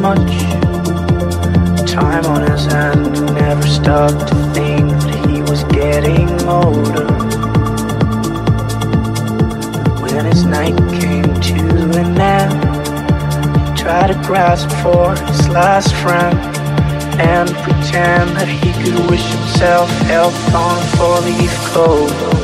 much time on his hand and never stopped to think that he was getting older. When his night came to an end, he tried to grasp for his last friend and pretend that he could wish himself health on four-leaf clover.